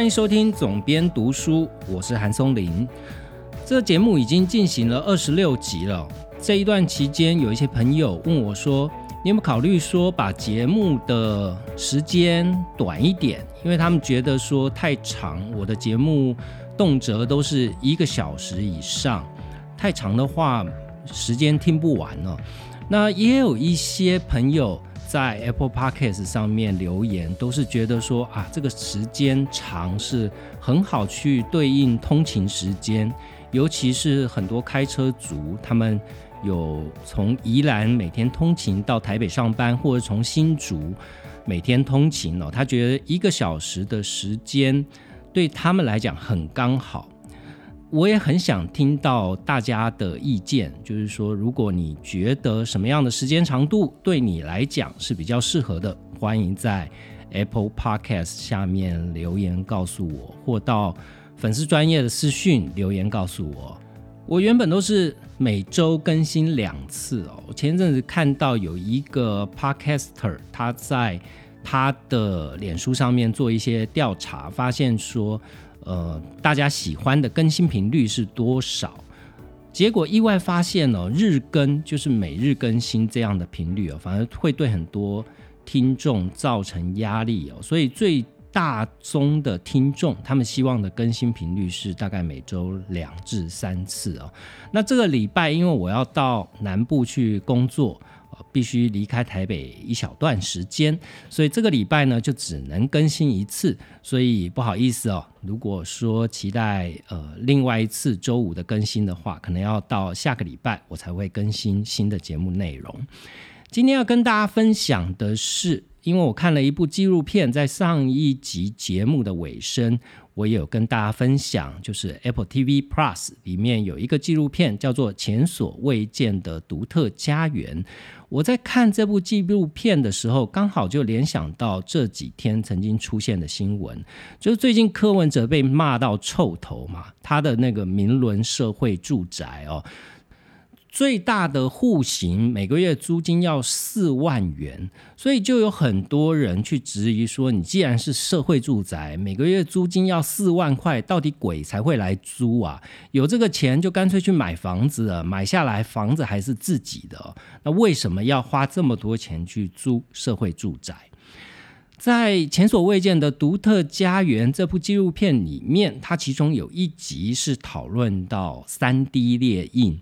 欢迎收听总编读书，我是韩松林。这个节目已经进行了二十六集了。这一段期间，有一些朋友问我说：“你有没有考虑说把节目的时间短一点？因为他们觉得说太长，我的节目动辄都是一个小时以上，太长的话时间听不完了。”那也有一些朋友。在 Apple Podcast 上面留言，都是觉得说啊，这个时间长是很好去对应通勤时间，尤其是很多开车族，他们有从宜兰每天通勤到台北上班，或者从新竹每天通勤哦，他觉得一个小时的时间对他们来讲很刚好。我也很想听到大家的意见，就是说，如果你觉得什么样的时间长度对你来讲是比较适合的，欢迎在 Apple Podcast 下面留言告诉我，或到粉丝专业的私讯留言告诉我。我原本都是每周更新两次哦。前一阵子看到有一个 Podcaster，他在他的脸书上面做一些调查，发现说。呃，大家喜欢的更新频率是多少？结果意外发现哦，日更就是每日更新这样的频率哦，反而会对很多听众造成压力哦。所以最大宗的听众，他们希望的更新频率是大概每周两至三次哦。那这个礼拜，因为我要到南部去工作。必须离开台北一小段时间，所以这个礼拜呢就只能更新一次，所以不好意思哦。如果说期待呃另外一次周五的更新的话，可能要到下个礼拜我才会更新新的节目内容。今天要跟大家分享的是，因为我看了一部纪录片，在上一集节目的尾声。我也有跟大家分享，就是 Apple TV Plus 里面有一个纪录片，叫做《前所未见的独特家园》。我在看这部纪录片的时候，刚好就联想到这几天曾经出现的新闻，就是最近柯文哲被骂到臭头嘛，他的那个明伦社会住宅哦。最大的户型每个月租金要四万元，所以就有很多人去质疑说：你既然是社会住宅，每个月租金要四万块，到底鬼才会来租啊？有这个钱就干脆去买房子了，买下来房子还是自己的，那为什么要花这么多钱去租社会住宅？在前所未见的独特家园这部纪录片里面，它其中有一集是讨论到三 D 列印。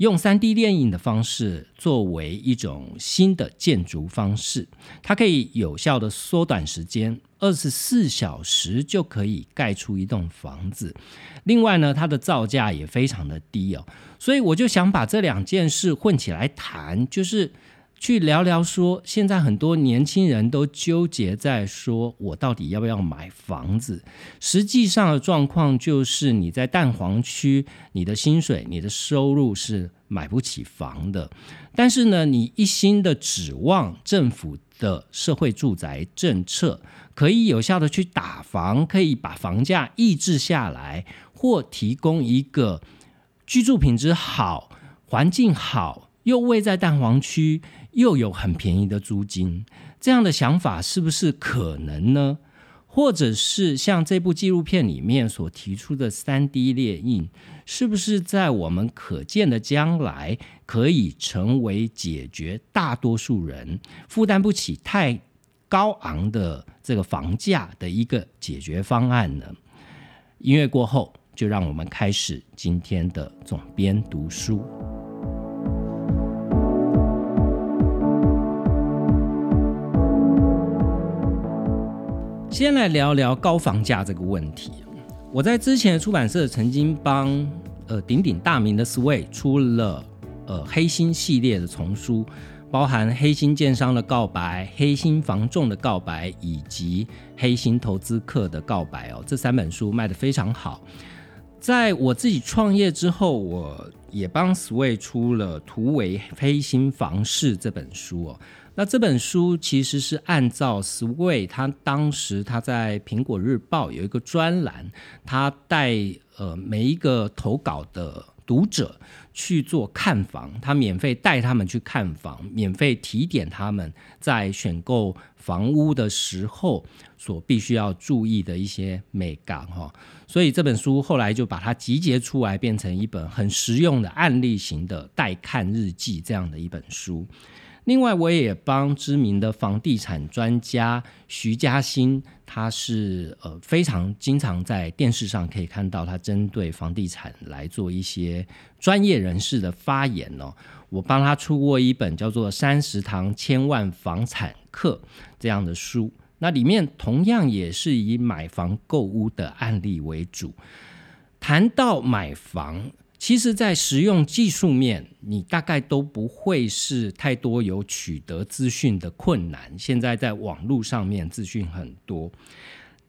用三 D 电影的方式作为一种新的建筑方式，它可以有效的缩短时间，二十四小时就可以盖出一栋房子。另外呢，它的造价也非常的低哦，所以我就想把这两件事混起来谈，就是。去聊聊说，现在很多年轻人都纠结在说，我到底要不要买房子？实际上的状况就是，你在蛋黄区，你的薪水、你的收入是买不起房的。但是呢，你一心的指望政府的社会住宅政策可以有效的去打房，可以把房价抑制下来，或提供一个居住品质好、环境好又位在蛋黄区。又有很便宜的租金，这样的想法是不是可能呢？或者是像这部纪录片里面所提出的三 D 列印，是不是在我们可见的将来可以成为解决大多数人负担不起太高昂的这个房价的一个解决方案呢？音乐过后，就让我们开始今天的总编读书。先来聊聊高房价这个问题。我在之前的出版社曾经帮呃鼎鼎大名的 Sway 出了呃黑心系列的丛书，包含黑心建商的告白、黑心房仲的告白以及黑心投资客的告白哦，这三本书卖得非常好。在我自己创业之后，我也帮 Sway 出了《图为黑心房市》这本书哦。那这本书其实是按照 Sway 他当时他在苹果日报有一个专栏，他带呃每一个投稿的读者去做看房，他免费带他们去看房，免费提点他们在选购房屋的时候所必须要注意的一些美感哈。所以这本书后来就把它集结出来，变成一本很实用的案例型的待看日记这样的一本书。另外，我也帮知名的房地产专家徐嘉欣，他是呃非常经常在电视上可以看到他针对房地产来做一些专业人士的发言哦。我帮他出过一本叫做《三十堂千万房产课》这样的书，那里面同样也是以买房购屋的案例为主，谈到买房。其实，在实用技术面，你大概都不会是太多有取得资讯的困难。现在在网络上面资讯很多，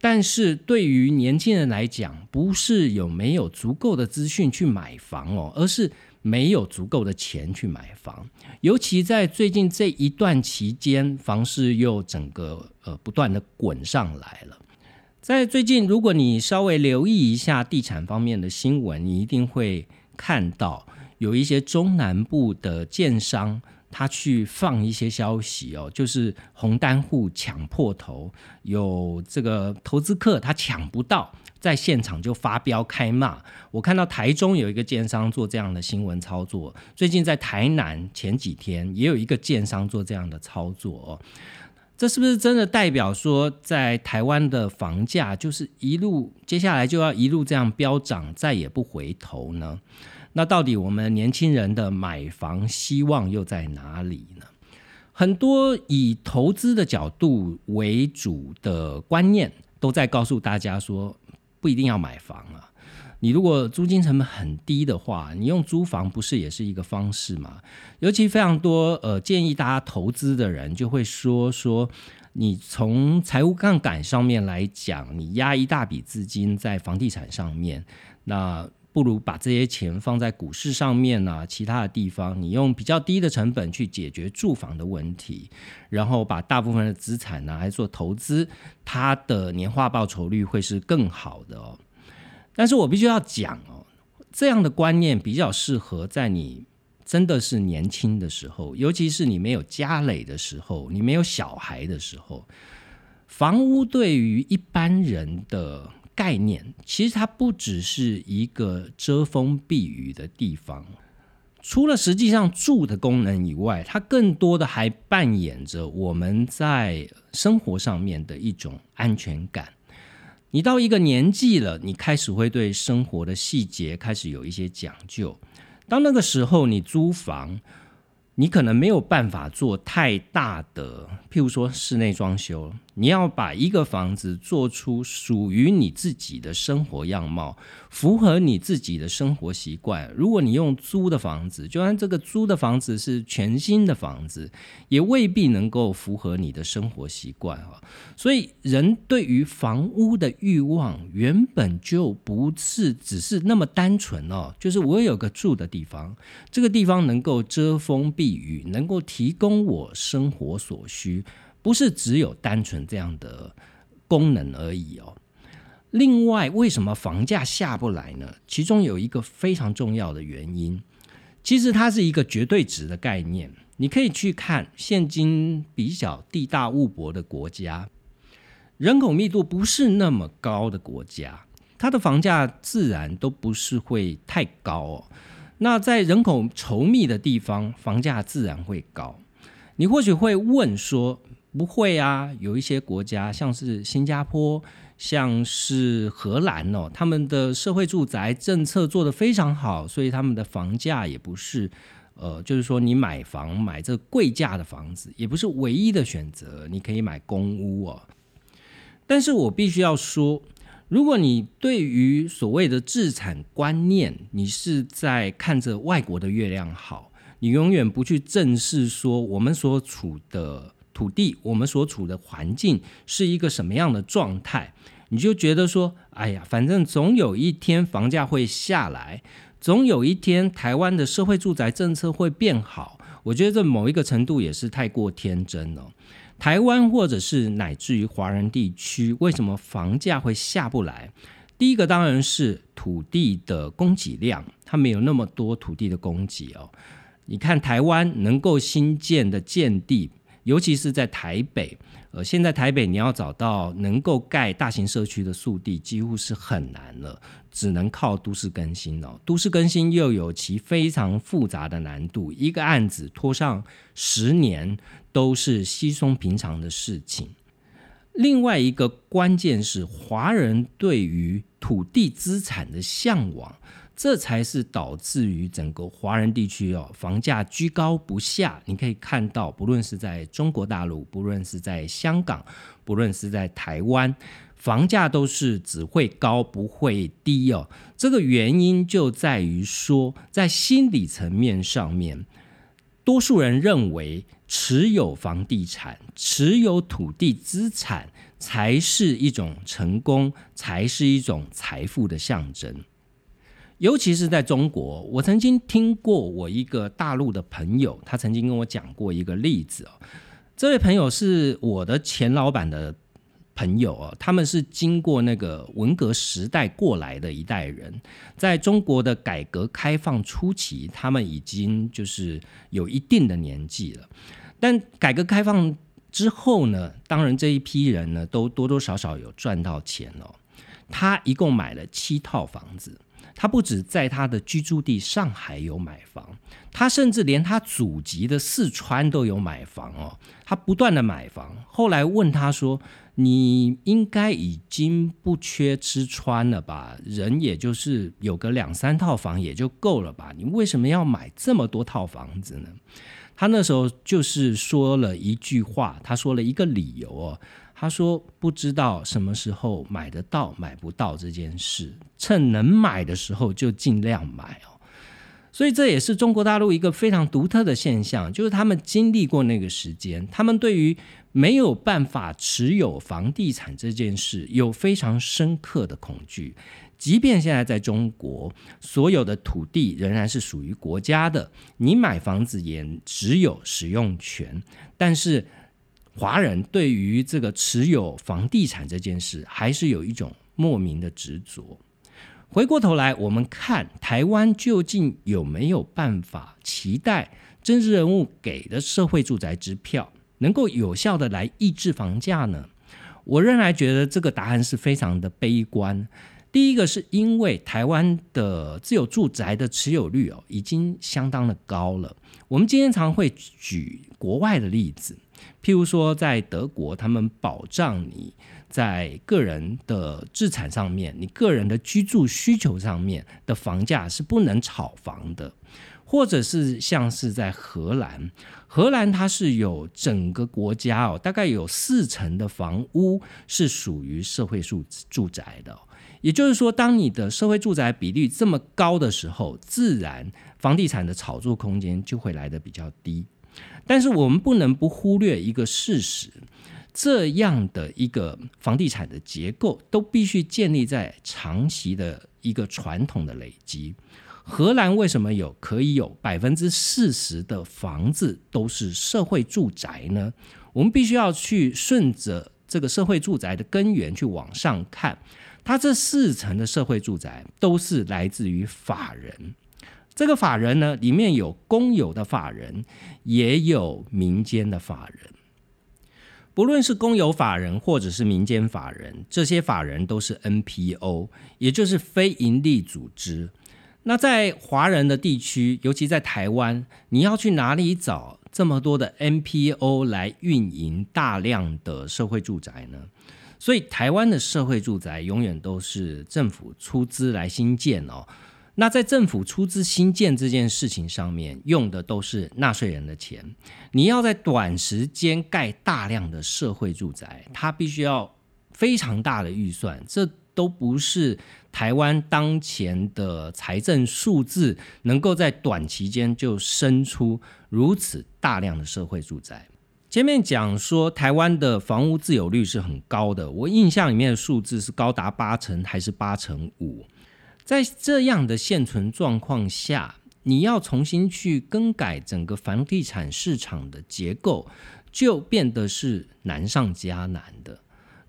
但是对于年轻人来讲，不是有没有足够的资讯去买房哦，而是没有足够的钱去买房。尤其在最近这一段期间，房市又整个呃不断的滚上来了。在最近，如果你稍微留意一下地产方面的新闻，你一定会。看到有一些中南部的建商，他去放一些消息哦，就是红单户抢破头，有这个投资客他抢不到，在现场就发飙开骂。我看到台中有一个建商做这样的新闻操作，最近在台南前几天也有一个建商做这样的操作哦。这是不是真的代表说，在台湾的房价就是一路接下来就要一路这样飙涨，再也不回头呢？那到底我们年轻人的买房希望又在哪里呢？很多以投资的角度为主的观念都在告诉大家说，不一定要买房啊。你如果租金成本很低的话，你用租房不是也是一个方式吗？尤其非常多呃建议大家投资的人就会说说，你从财务杠杆上面来讲，你压一大笔资金在房地产上面，那不如把这些钱放在股市上面呢？其他的地方，你用比较低的成本去解决住房的问题，然后把大部分的资产拿来做投资，它的年化报酬率会是更好的哦。但是我必须要讲哦，这样的观念比较适合在你真的是年轻的时候，尤其是你没有家累的时候，你没有小孩的时候。房屋对于一般人的概念，其实它不只是一个遮风避雨的地方，除了实际上住的功能以外，它更多的还扮演着我们在生活上面的一种安全感。你到一个年纪了，你开始会对生活的细节开始有一些讲究。当那个时候，你租房。你可能没有办法做太大的，譬如说室内装修，你要把一个房子做出属于你自己的生活样貌，符合你自己的生活习惯。如果你用租的房子，就算这个租的房子是全新的房子，也未必能够符合你的生活习惯啊。所以，人对于房屋的欲望原本就不是只是那么单纯哦，就是我有个住的地方，这个地方能够遮风。避能够提供我生活所需，不是只有单纯这样的功能而已哦。另外，为什么房价下不来呢？其中有一个非常重要的原因，其实它是一个绝对值的概念。你可以去看现今比较地大物博的国家，人口密度不是那么高的国家，它的房价自然都不是会太高哦。那在人口稠密的地方，房价自然会高。你或许会问说：“不会啊，有一些国家，像是新加坡，像是荷兰哦，他们的社会住宅政策做得非常好，所以他们的房价也不是，呃，就是说你买房买这贵价的房子，也不是唯一的选择，你可以买公屋哦。但是我必须要说。”如果你对于所谓的自产观念，你是在看着外国的月亮好，你永远不去正视说我们所处的土地，我们所处的环境是一个什么样的状态，你就觉得说，哎呀，反正总有一天房价会下来，总有一天台湾的社会住宅政策会变好。我觉得这某一个程度也是太过天真了。台湾或者是乃至于华人地区，为什么房价会下不来？第一个当然是土地的供给量，它没有那么多土地的供给哦。你看台湾能够新建的建地，尤其是在台北，呃，现在台北你要找到能够盖大型社区的速地，几乎是很难了，只能靠都市更新哦。都市更新又有其非常复杂的难度，一个案子拖上十年都是稀松平常的事情。另外一个关键是华人对于土地资产的向往，这才是导致于整个华人地区哦房价居高不下。你可以看到，不论是在中国大陆，不论是在香港，不论是在台湾，房价都是只会高不会低哦。这个原因就在于说，在心理层面上面，多数人认为。持有房地产、持有土地资产，才是一种成功，才是一种财富的象征。尤其是在中国，我曾经听过我一个大陆的朋友，他曾经跟我讲过一个例子哦。这位朋友是我的前老板的。朋友哦，他们是经过那个文革时代过来的一代人，在中国的改革开放初期，他们已经就是有一定的年纪了。但改革开放之后呢，当然这一批人呢，都多多少少有赚到钱哦。他一共买了七套房子，他不止在他的居住地上海有买房，他甚至连他祖籍的四川都有买房哦。他不断的买房，后来问他说。你应该已经不缺吃穿了吧？人也就是有个两三套房也就够了吧？你为什么要买这么多套房子呢？他那时候就是说了一句话，他说了一个理由哦。他说不知道什么时候买得到买不到这件事，趁能买的时候就尽量买哦。所以这也是中国大陆一个非常独特的现象，就是他们经历过那个时间，他们对于。没有办法持有房地产这件事，有非常深刻的恐惧。即便现在在中国，所有的土地仍然是属于国家的，你买房子也只有使用权。但是，华人对于这个持有房地产这件事，还是有一种莫名的执着。回过头来，我们看台湾究竟有没有办法期待政治人物给的社会住宅支票？能够有效的来抑制房价呢？我仍然觉得这个答案是非常的悲观。第一个是因为台湾的自有住宅的持有率哦，已经相当的高了。我们今天常会举国外的例子，譬如说在德国，他们保障你在个人的资产上面，你个人的居住需求上面的房价是不能炒房的。或者是像是在荷兰，荷兰它是有整个国家哦，大概有四成的房屋是属于社会住住宅的。也就是说，当你的社会住宅比例这么高的时候，自然房地产的炒作空间就会来的比较低。但是我们不能不忽略一个事实，这样的一个房地产的结构都必须建立在长期的一个传统的累积。荷兰为什么有可以有百分之四十的房子都是社会住宅呢？我们必须要去顺着这个社会住宅的根源去往上看，它这四层的社会住宅都是来自于法人。这个法人呢，里面有公有的法人，也有民间的法人。不论是公有法人或者是民间法人，这些法人都是 NPO，也就是非营利组织。那在华人的地区，尤其在台湾，你要去哪里找这么多的 NPO 来运营大量的社会住宅呢？所以台湾的社会住宅永远都是政府出资来新建哦。那在政府出资新建这件事情上面，用的都是纳税人的钱。你要在短时间盖大量的社会住宅，它必须要非常大的预算，这都不是。台湾当前的财政数字能够在短期间就生出如此大量的社会住宅。前面讲说台湾的房屋自有率是很高的，我印象里面的数字是高达八成还是八成五。在这样的现存状况下，你要重新去更改整个房地产市场的结构，就变得是难上加难的。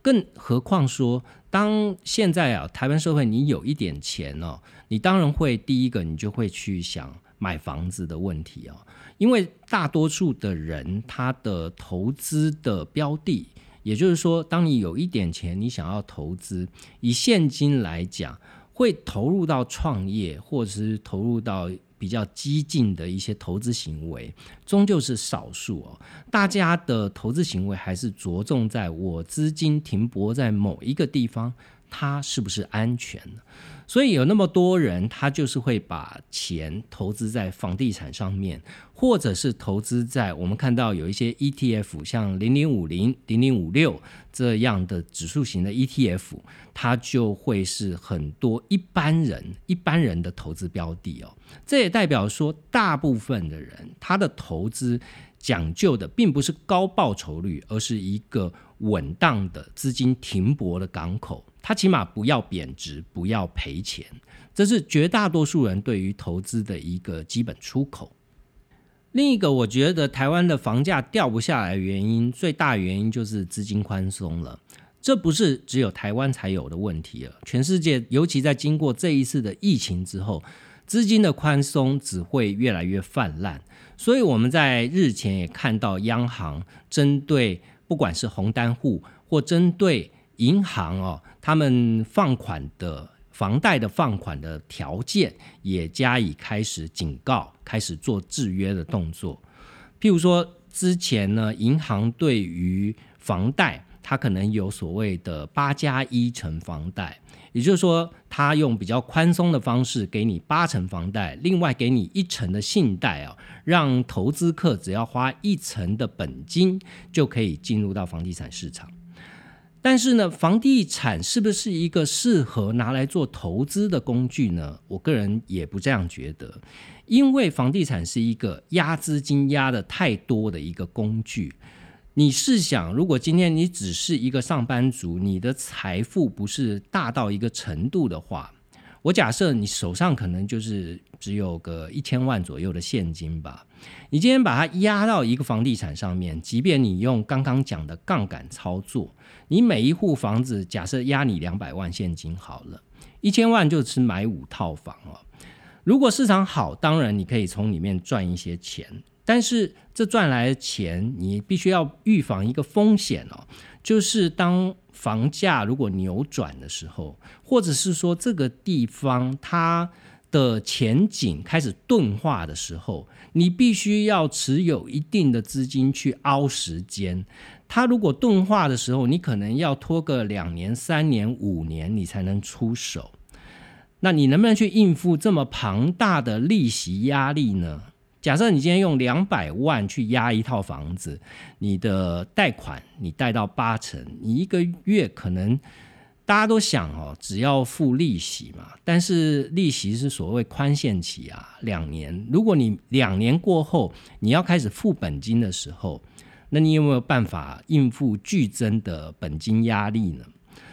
更何况说，当现在啊，台湾社会你有一点钱哦，你当然会第一个，你就会去想买房子的问题哦。因为大多数的人他的投资的标的，也就是说，当你有一点钱，你想要投资，以现金来讲，会投入到创业，或者是投入到。比较激进的一些投资行为，终究是少数哦。大家的投资行为还是着重在我资金停泊在某一个地方，它是不是安全的。所以有那么多人，他就是会把钱投资在房地产上面，或者是投资在我们看到有一些 ETF，像零零五零、零零五六这样的指数型的 ETF，它就会是很多一般人一般人的投资标的哦。这也代表说，大部分的人他的投资讲究的并不是高报酬率，而是一个稳当的资金停泊的港口。它起码不要贬值，不要赔钱，这是绝大多数人对于投资的一个基本出口。另一个，我觉得台湾的房价掉不下来，原因最大原因就是资金宽松了。这不是只有台湾才有的问题了，全世界，尤其在经过这一次的疫情之后，资金的宽松只会越来越泛滥。所以我们在日前也看到央行针对不管是红单户或针对银行哦，他们放款的房贷的放款的条件也加以开始警告，开始做制约的动作。譬如说，之前呢，银行对于房贷，它可能有所谓的八加一成房贷，也就是说，它用比较宽松的方式给你八成房贷，另外给你一成的信贷啊，让投资客只要花一成的本金就可以进入到房地产市场。但是呢，房地产是不是一个适合拿来做投资的工具呢？我个人也不这样觉得，因为房地产是一个压资金压的太多的一个工具。你试想，如果今天你只是一个上班族，你的财富不是大到一个程度的话，我假设你手上可能就是只有个一千万左右的现金吧。你今天把它压到一个房地产上面，即便你用刚刚讲的杠杆操作。你每一户房子，假设压你两百万现金好了，一千万就是买五套房哦。如果市场好，当然你可以从里面赚一些钱，但是这赚来的钱，你必须要预防一个风险哦，就是当房价如果扭转的时候，或者是说这个地方它的前景开始钝化的时候，你必须要持有一定的资金去熬时间。它如果钝化的时候，你可能要拖个两年、三年、五年，你才能出手。那你能不能去应付这么庞大的利息压力呢？假设你今天用两百万去压一套房子，你的贷款你贷到八成，你一个月可能大家都想哦，只要付利息嘛。但是利息是所谓宽限期啊，两年。如果你两年过后你要开始付本金的时候，那你有没有办法应付剧增的本金压力呢？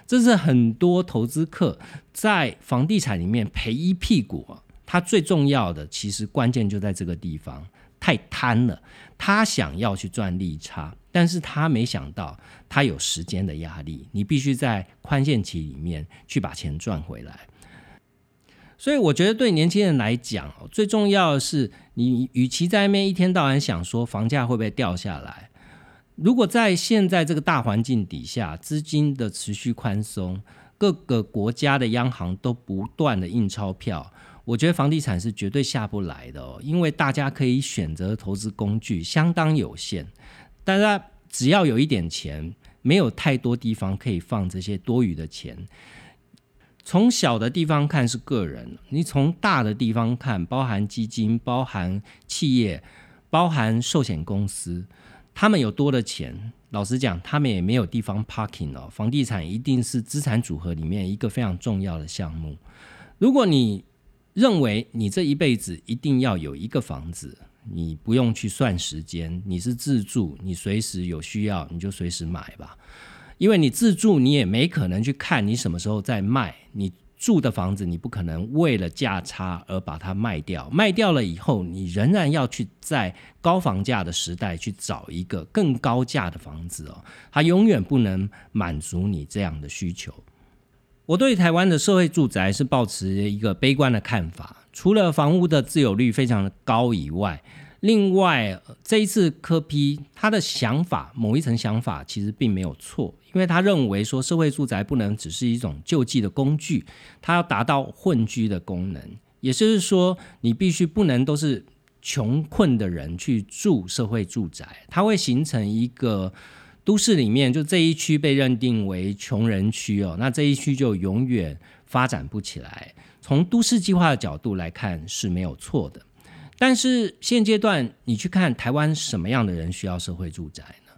这是很多投资客在房地产里面赔一屁股啊！他最重要的其实关键就在这个地方，太贪了。他想要去赚利差，但是他没想到他有时间的压力，你必须在宽限期里面去把钱赚回来。所以我觉得对年轻人来讲，最重要的是，你与其在那边一天到晚想说房价会不会掉下来。如果在现在这个大环境底下，资金的持续宽松，各个国家的央行都不断的印钞票，我觉得房地产是绝对下不来的哦，因为大家可以选择投资工具相当有限，大家只要有一点钱，没有太多地方可以放这些多余的钱。从小的地方看是个人，你从大的地方看，包含基金、包含企业、包含寿险公司。他们有多的钱，老实讲，他们也没有地方 parking 哦。房地产一定是资产组合里面一个非常重要的项目。如果你认为你这一辈子一定要有一个房子，你不用去算时间，你是自住，你随时有需要你就随时买吧。因为你自住，你也没可能去看你什么时候在卖，你住的房子，你不可能为了价差而把它卖掉。卖掉了以后，你仍然要去在高房价的时代去找一个更高价的房子哦，它永远不能满足你这样的需求。我对台湾的社会住宅是抱持一个悲观的看法，除了房屋的自有率非常的高以外。另外，这一次科批他的想法，某一层想法其实并没有错，因为他认为说社会住宅不能只是一种救济的工具，它要达到混居的功能，也就是说，你必须不能都是穷困的人去住社会住宅，它会形成一个都市里面就这一区被认定为穷人区哦，那这一区就永远发展不起来。从都市计划的角度来看是没有错的。但是现阶段，你去看台湾什么样的人需要社会住宅呢？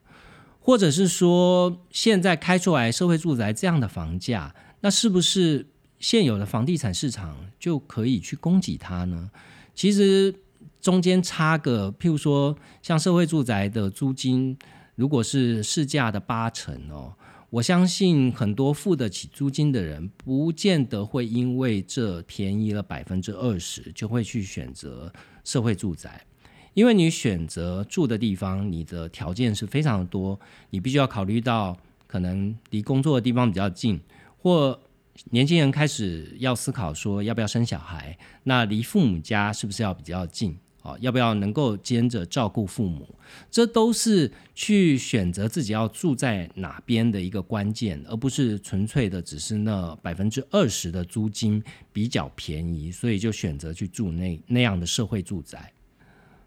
或者是说，现在开出来社会住宅这样的房价，那是不是现有的房地产市场就可以去供给它呢？其实中间差个，譬如说，像社会住宅的租金，如果是市价的八成哦。我相信很多付得起租金的人，不见得会因为这便宜了百分之二十，就会去选择社会住宅。因为你选择住的地方，你的条件是非常的多，你必须要考虑到可能离工作的地方比较近，或年轻人开始要思考说要不要生小孩，那离父母家是不是要比较近？哦，要不要能够兼着照顾父母，这都是去选择自己要住在哪边的一个关键，而不是纯粹的只是那百分之二十的租金比较便宜，所以就选择去住那那样的社会住宅。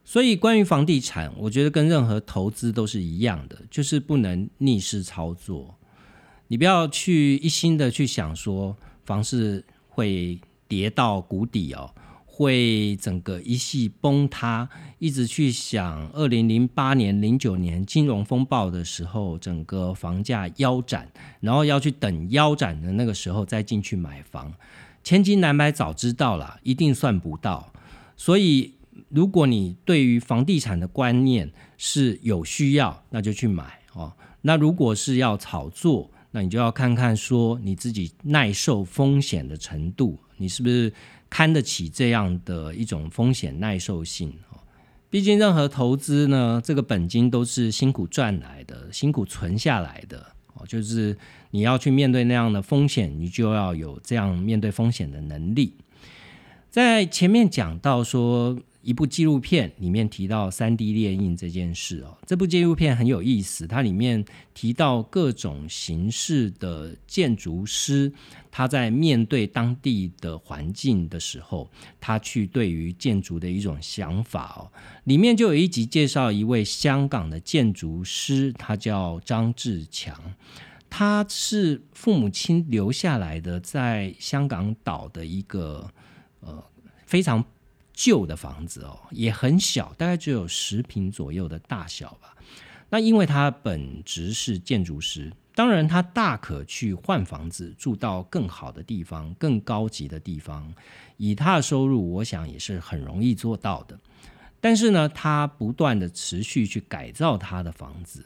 所以，关于房地产，我觉得跟任何投资都是一样的，就是不能逆势操作。你不要去一心的去想说房市会跌到谷底哦。会整个一系崩塌，一直去想二零零八年、零九年金融风暴的时候，整个房价腰斩，然后要去等腰斩的那个时候再进去买房，千金难买早知道了，一定算不到。所以，如果你对于房地产的观念是有需要，那就去买哦。那如果是要炒作，那你就要看看说你自己耐受风险的程度，你是不是？摊得起这样的一种风险耐受性，毕竟任何投资呢，这个本金都是辛苦赚来的，辛苦存下来的哦，就是你要去面对那样的风险，你就要有这样面对风险的能力。在前面讲到说。一部纪录片里面提到三 D 列印这件事哦，这部纪录片很有意思，它里面提到各种形式的建筑师，他在面对当地的环境的时候，他去对于建筑的一种想法哦，里面就有一集介绍一位香港的建筑师，他叫张志强，他是父母亲留下来的，在香港岛的一个呃非常。旧的房子哦，也很小，大概只有十平左右的大小吧。那因为他本职是建筑师，当然他大可去换房子，住到更好的地方、更高级的地方。以他的收入，我想也是很容易做到的。但是呢，他不断的持续去改造他的房子，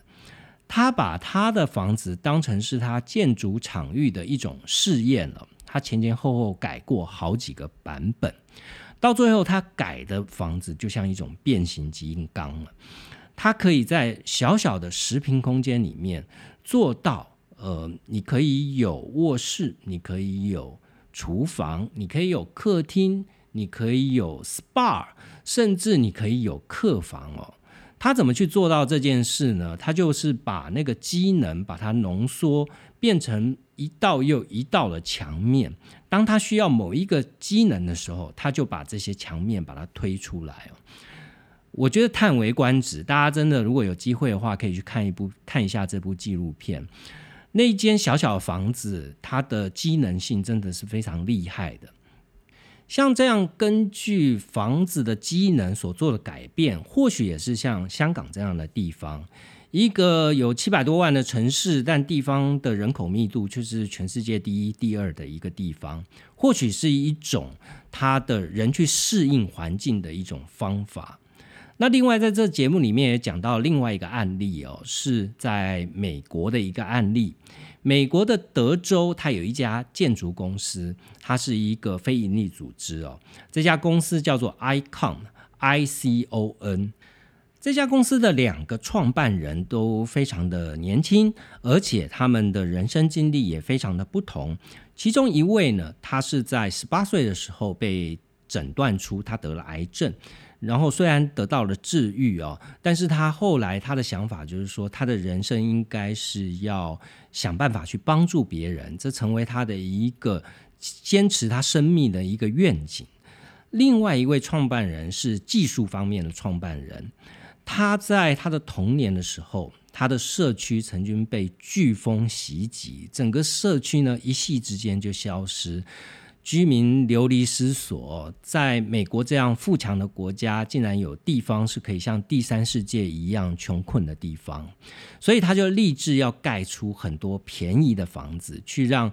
他把他的房子当成是他建筑场域的一种试验了。他前前后后改过好几个版本。到最后，他改的房子就像一种变形金刚了。它可以在小小的十平空间里面做到，呃，你可以有卧室，你可以有厨房，你可以有客厅，你可以有 SPA，甚至你可以有客房哦。他怎么去做到这件事呢？他就是把那个机能把它浓缩，变成一道又一道的墙面。当他需要某一个机能的时候，他就把这些墙面把它推出来哦。我觉得叹为观止。大家真的如果有机会的话，可以去看一部看一下这部纪录片。那一间小小房子，它的机能性真的是非常厉害的。像这样根据房子的机能所做的改变，或许也是像香港这样的地方，一个有七百多万的城市，但地方的人口密度却是全世界第一、第二的一个地方，或许是一种它的人去适应环境的一种方法。那另外在这节目里面也讲到另外一个案例哦，是在美国的一个案例。美国的德州，它有一家建筑公司，它是一个非营利组织哦。这家公司叫做 Icon，I C O N。这家公司的两个创办人都非常的年轻，而且他们的人生经历也非常的不同。其中一位呢，他是在十八岁的时候被诊断出他得了癌症，然后虽然得到了治愈哦，但是他后来他的想法就是说，他的人生应该是要想办法去帮助别人，这成为他的一个坚持他生命的一个愿景。另外一位创办人是技术方面的创办人。他在他的童年的时候，他的社区曾经被飓风袭击，整个社区呢一夕之间就消失，居民流离失所。在美国这样富强的国家，竟然有地方是可以像第三世界一样穷困的地方，所以他就立志要盖出很多便宜的房子，去让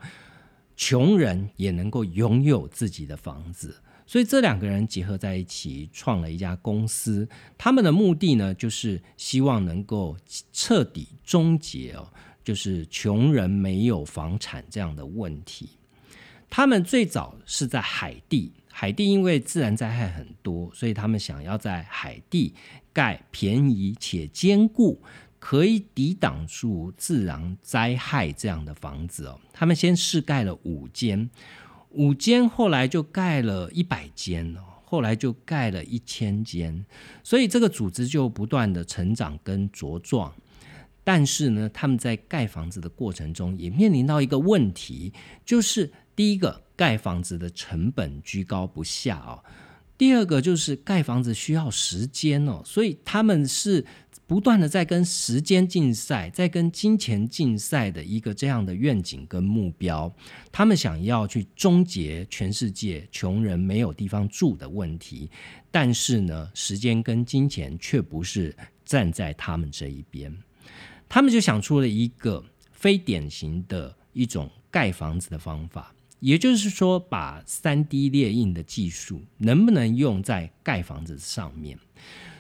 穷人也能够拥有自己的房子。所以这两个人结合在一起，创了一家公司。他们的目的呢，就是希望能够彻底终结哦，就是穷人没有房产这样的问题。他们最早是在海地，海地因为自然灾害很多，所以他们想要在海地盖便宜且坚固、可以抵挡住自然灾害这样的房子哦。他们先试盖了五间。五间后来就盖了一百间哦，后来就盖了一千间，所以这个组织就不断的成长跟茁壮。但是呢，他们在盖房子的过程中也面临到一个问题，就是第一个盖房子的成本居高不下哦，第二个就是盖房子需要时间哦，所以他们是。不断的在跟时间竞赛，在跟金钱竞赛的一个这样的愿景跟目标，他们想要去终结全世界穷人没有地方住的问题，但是呢，时间跟金钱却不是站在他们这一边，他们就想出了一个非典型的一种盖房子的方法，也就是说，把三 D 列印的技术能不能用在盖房子上面。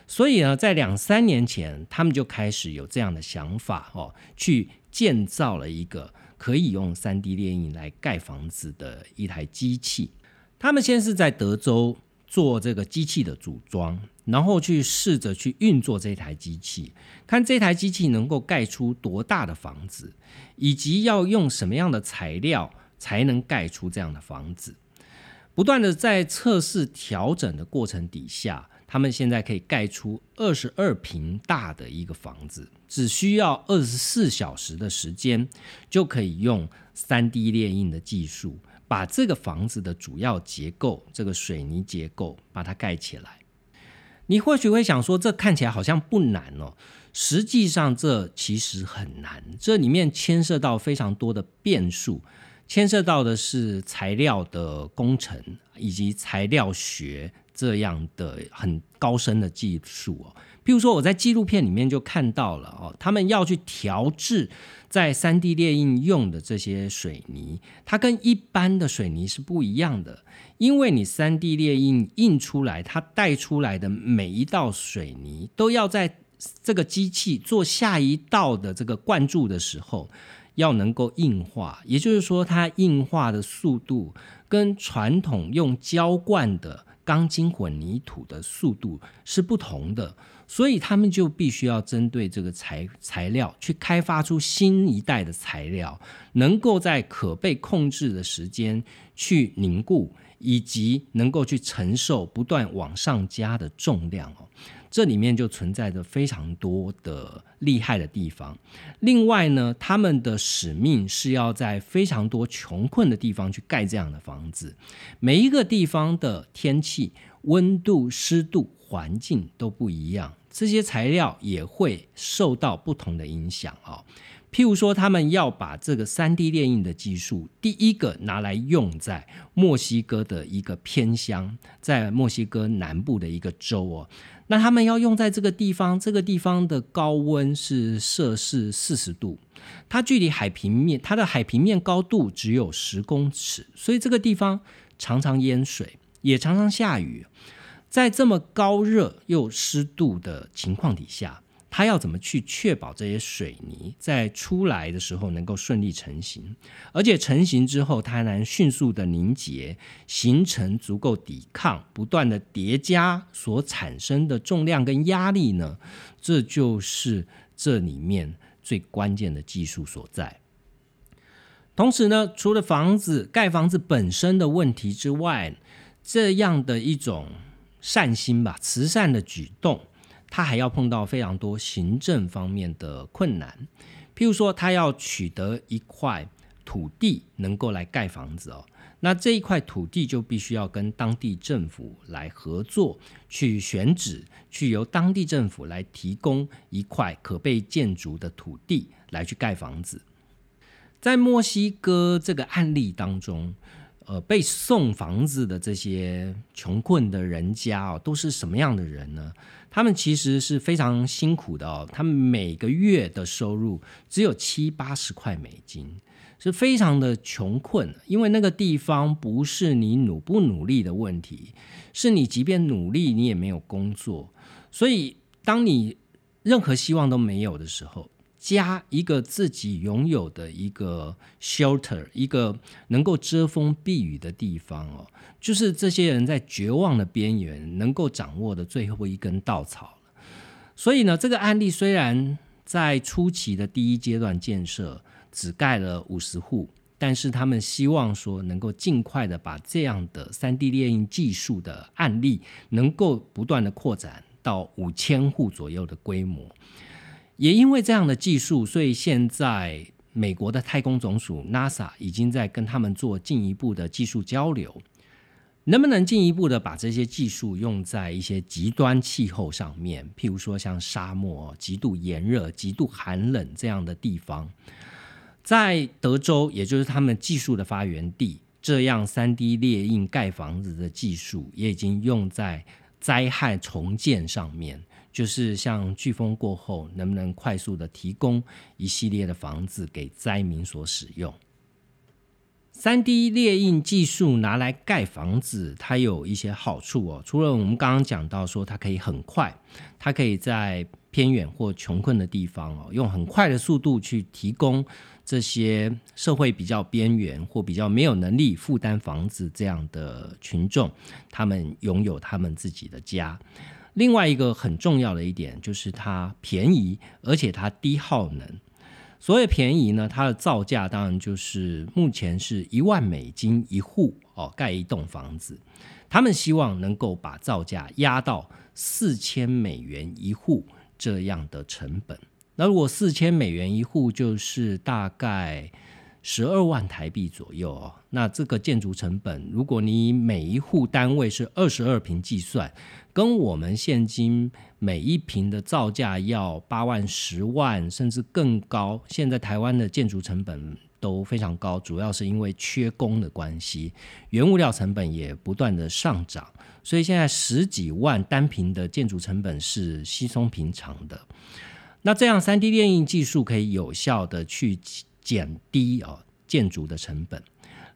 所以呢，在两三年前，他们就开始有这样的想法哦，去建造了一个可以用三 D 列印来盖房子的一台机器。他们先是在德州做这个机器的组装，然后去试着去运作这台机器，看这台机器能够盖出多大的房子，以及要用什么样的材料才能盖出这样的房子。不断的在测试调整的过程底下。他们现在可以盖出二十二平大的一个房子，只需要二十四小时的时间，就可以用三 D 列印的技术，把这个房子的主要结构，这个水泥结构，把它盖起来。你或许会想说，这看起来好像不难哦，实际上这其实很难，这里面牵涉到非常多的变数，牵涉到的是材料的工程以及材料学。这样的很高深的技术哦，譬如说我在纪录片里面就看到了哦，他们要去调制在三 D 列印用的这些水泥，它跟一般的水泥是不一样的，因为你三 D 列印印出来，它带出来的每一道水泥都要在这个机器做下一道的这个灌注的时候，要能够硬化，也就是说它硬化的速度跟传统用浇灌的。钢筋混凝土的速度是不同的，所以他们就必须要针对这个材材料去开发出新一代的材料，能够在可被控制的时间去凝固，以及能够去承受不断往上加的重量哦。这里面就存在着非常多的厉害的地方。另外呢，他们的使命是要在非常多穷困的地方去盖这样的房子。每一个地方的天气、温度、湿度、环境都不一样，这些材料也会受到不同的影响啊。譬如说，他们要把这个三 D 列印的技术，第一个拿来用在墨西哥的一个偏乡，在墨西哥南部的一个州哦。那他们要用在这个地方，这个地方的高温是摄氏四十度，它距离海平面，它的海平面高度只有十公尺，所以这个地方常常淹水，也常常下雨。在这么高热又湿度的情况底下，它要怎么去确保这些水泥在出来的时候能够顺利成型，而且成型之后它能迅速的凝结，形成足够抵抗不断的叠加所产生的重量跟压力呢？这就是这里面最关键的技术所在。同时呢，除了房子盖房子本身的问题之外，这样的一种。善心吧，慈善的举动，他还要碰到非常多行政方面的困难。譬如说，他要取得一块土地，能够来盖房子哦。那这一块土地就必须要跟当地政府来合作，去选址，去由当地政府来提供一块可被建筑的土地来去盖房子。在墨西哥这个案例当中。呃，被送房子的这些穷困的人家哦，都是什么样的人呢？他们其实是非常辛苦的哦，他们每个月的收入只有七八十块美金，是非常的穷困。因为那个地方不是你努不努力的问题，是你即便努力，你也没有工作。所以，当你任何希望都没有的时候，加一个自己拥有的一个 shelter，一个能够遮风避雨的地方哦，就是这些人在绝望的边缘能够掌握的最后一根稻草所以呢，这个案例虽然在初期的第一阶段建设只盖了五十户，但是他们希望说能够尽快的把这样的三 D 列印技术的案例能够不断的扩展到五千户左右的规模。也因为这样的技术，所以现在美国的太空总署 NASA 已经在跟他们做进一步的技术交流，能不能进一步的把这些技术用在一些极端气候上面，譬如说像沙漠、极度炎热、极度寒冷这样的地方，在德州，也就是他们技术的发源地，这样三 D 列印盖房子的技术也已经用在灾害重建上面。就是像飓风过后，能不能快速的提供一系列的房子给灾民所使用？三 D 列印技术拿来盖房子，它有一些好处哦。除了我们刚刚讲到说，它可以很快，它可以在偏远或穷困的地方哦，用很快的速度去提供这些社会比较边缘或比较没有能力负担房子这样的群众，他们拥有他们自己的家。另外一个很重要的一点就是它便宜，而且它低耗能。所谓便宜呢，它的造价当然就是目前是一万美金一户哦，盖一栋房子。他们希望能够把造价压到四千美元一户这样的成本。那如果四千美元一户，就是大概。十二万台币左右哦，那这个建筑成本，如果你每一户单位是二十二平计算，跟我们现今每一平的造价要八万、十万，甚至更高。现在台湾的建筑成本都非常高，主要是因为缺工的关系，原物料成本也不断的上涨，所以现在十几万单平的建筑成本是稀松平常的。那这样三 D 电印技术可以有效的去。减低啊建筑的成本，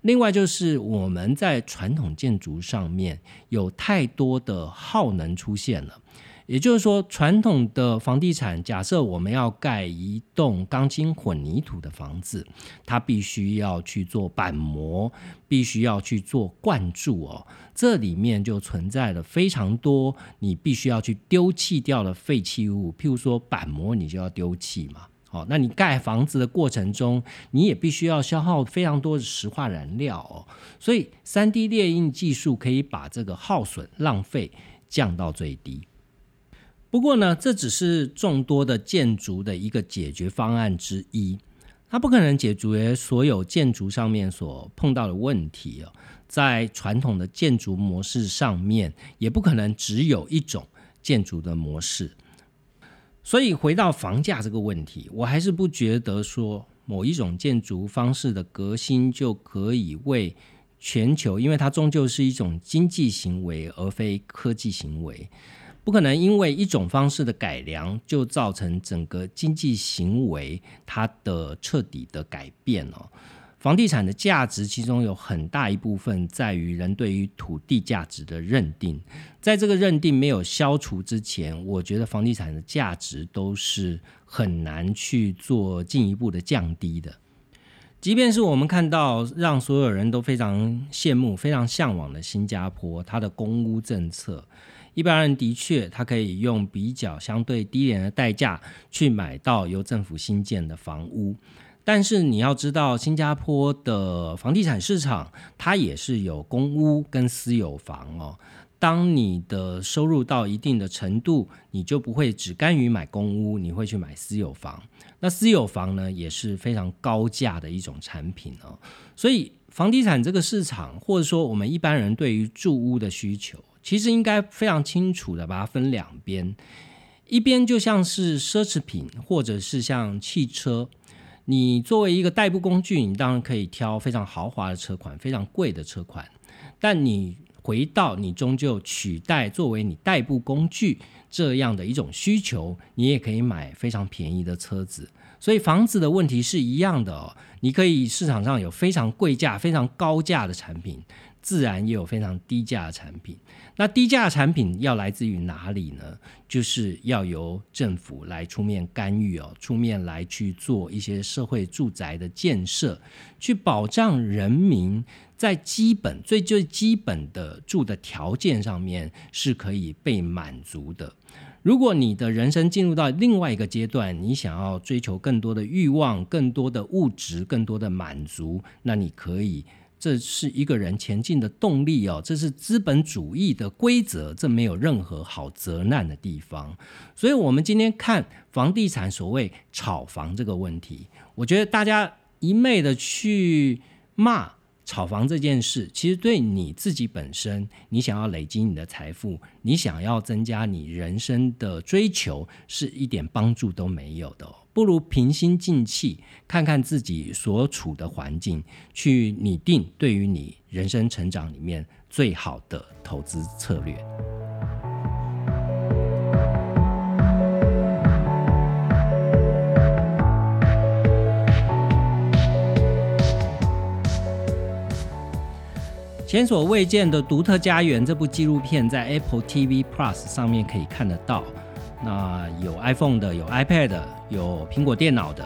另外就是我们在传统建筑上面有太多的耗能出现了。也就是说，传统的房地产，假设我们要盖一栋钢筋混凝土的房子，它必须要去做板模，必须要去做灌注哦，这里面就存在了非常多你必须要去丢弃掉的废弃物，譬如说板模，你就要丢弃嘛。好，那你盖房子的过程中，你也必须要消耗非常多的石化燃料哦。所以，三 D 列印技术可以把这个耗损浪费降到最低。不过呢，这只是众多的建筑的一个解决方案之一，它不可能解决所有建筑上面所碰到的问题哦。在传统的建筑模式上面，也不可能只有一种建筑的模式。所以回到房价这个问题，我还是不觉得说某一种建筑方式的革新就可以为全球，因为它终究是一种经济行为而非科技行为，不可能因为一种方式的改良就造成整个经济行为它的彻底的改变哦。房地产的价值，其中有很大一部分在于人对于土地价值的认定。在这个认定没有消除之前，我觉得房地产的价值都是很难去做进一步的降低的。即便是我们看到让所有人都非常羡慕、非常向往的新加坡，它的公屋政策，一般人的确他可以用比较相对低廉的代价去买到由政府新建的房屋。但是你要知道，新加坡的房地产市场它也是有公屋跟私有房哦。当你的收入到一定的程度，你就不会只甘于买公屋，你会去买私有房。那私有房呢，也是非常高价的一种产品哦。所以房地产这个市场，或者说我们一般人对于住屋的需求，其实应该非常清楚的把它分两边，一边就像是奢侈品，或者是像汽车。你作为一个代步工具，你当然可以挑非常豪华的车款、非常贵的车款。但你回到你终究取代作为你代步工具这样的一种需求，你也可以买非常便宜的车子。所以房子的问题是一样的哦，你可以市场上有非常贵价、非常高价的产品。自然也有非常低价的产品，那低价产品要来自于哪里呢？就是要由政府来出面干预哦，出面来去做一些社会住宅的建设，去保障人民在基本最最基本的住的条件上面是可以被满足的。如果你的人生进入到另外一个阶段，你想要追求更多的欲望、更多的物质、更多的满足，那你可以。这是一个人前进的动力哦，这是资本主义的规则，这没有任何好责难的地方。所以，我们今天看房地产所谓炒房这个问题，我觉得大家一昧的去骂。炒房这件事，其实对你自己本身，你想要累积你的财富，你想要增加你人生的追求，是一点帮助都没有的。不如平心静气，看看自己所处的环境，去拟定对于你人生成长里面最好的投资策略。前所未见的独特家园这部纪录片在 Apple TV Plus 上面可以看得到。那有 iPhone 的，有 iPad 的，有苹果电脑的，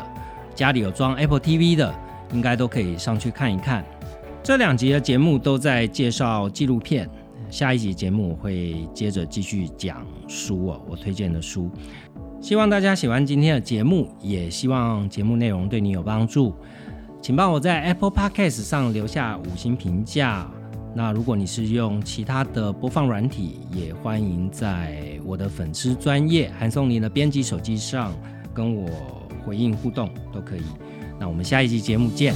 家里有装 Apple TV 的，应该都可以上去看一看。这两集的节目都在介绍纪录片，下一集节目我会接着继续讲书哦，我推荐的书。希望大家喜欢今天的节目，也希望节目内容对你有帮助，请帮我在 Apple Podcast 上留下五星评价。那如果你是用其他的播放软体，也欢迎在我的粉丝专业韩松林的编辑手机上跟我回应互动都可以。那我们下一期节目见。